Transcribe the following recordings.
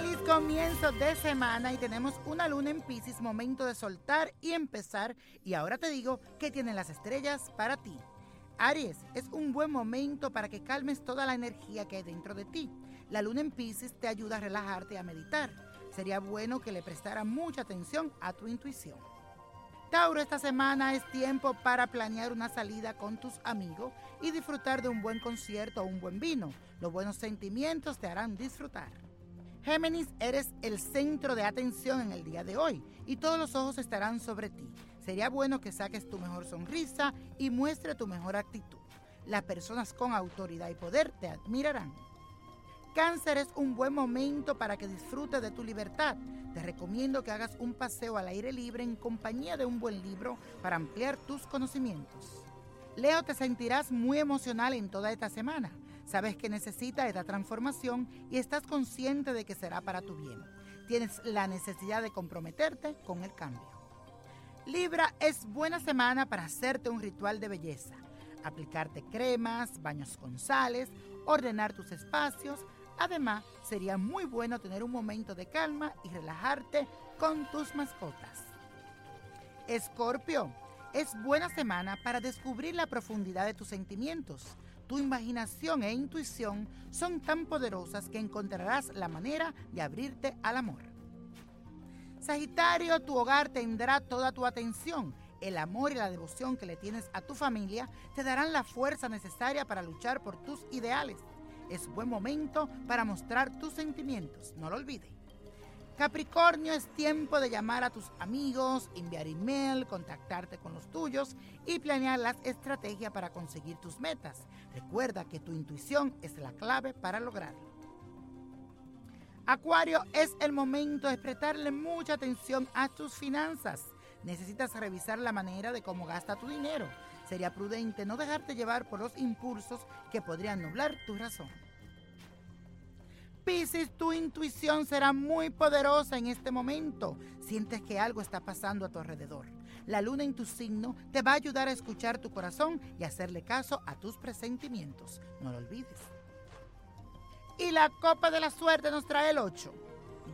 Feliz comienzo de semana y tenemos una luna en Pisces, momento de soltar y empezar. Y ahora te digo qué tienen las estrellas para ti. Aries, es un buen momento para que calmes toda la energía que hay dentro de ti. La luna en Pisces te ayuda a relajarte y a meditar. Sería bueno que le prestara mucha atención a tu intuición. Tauro, esta semana es tiempo para planear una salida con tus amigos y disfrutar de un buen concierto o un buen vino. Los buenos sentimientos te harán disfrutar. Géminis, eres el centro de atención en el día de hoy y todos los ojos estarán sobre ti. Sería bueno que saques tu mejor sonrisa y muestre tu mejor actitud. Las personas con autoridad y poder te admirarán. Cáncer es un buen momento para que disfrutes de tu libertad. Te recomiendo que hagas un paseo al aire libre en compañía de un buen libro para ampliar tus conocimientos. Leo, te sentirás muy emocional en toda esta semana. Sabes que necesitas esta transformación y estás consciente de que será para tu bien. Tienes la necesidad de comprometerte con el cambio. Libra, es buena semana para hacerte un ritual de belleza. Aplicarte cremas, baños con sales, ordenar tus espacios, Además, sería muy bueno tener un momento de calma y relajarte con tus mascotas. Escorpio, es buena semana para descubrir la profundidad de tus sentimientos. Tu imaginación e intuición son tan poderosas que encontrarás la manera de abrirte al amor. Sagitario, tu hogar tendrá toda tu atención. El amor y la devoción que le tienes a tu familia te darán la fuerza necesaria para luchar por tus ideales es buen momento para mostrar tus sentimientos, no lo olvides. Capricornio es tiempo de llamar a tus amigos, enviar email, contactarte con los tuyos y planear las estrategias para conseguir tus metas. Recuerda que tu intuición es la clave para lograrlo. Acuario, es el momento de prestarle mucha atención a tus finanzas. Necesitas revisar la manera de cómo gasta tu dinero sería prudente no dejarte llevar por los impulsos que podrían nublar tu razón. Piscis, tu intuición será muy poderosa en este momento. Sientes que algo está pasando a tu alrededor. La luna en tu signo te va a ayudar a escuchar tu corazón y hacerle caso a tus presentimientos. No lo olvides. Y la copa de la suerte nos trae el 8,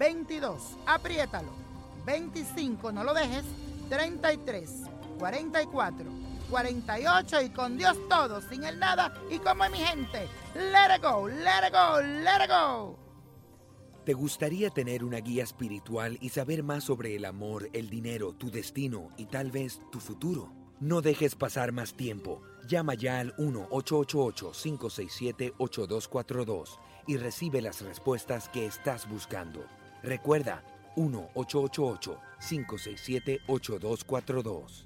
22, apriétalo, 25, no lo dejes, 33, 44. 48 y con Dios todo, sin el nada y como mi gente. Let it go, let it go, let it go. ¿Te gustaría tener una guía espiritual y saber más sobre el amor, el dinero, tu destino y tal vez tu futuro? No dejes pasar más tiempo. Llama ya al 1-888-567-8242 y recibe las respuestas que estás buscando. Recuerda, 1-888-567-8242.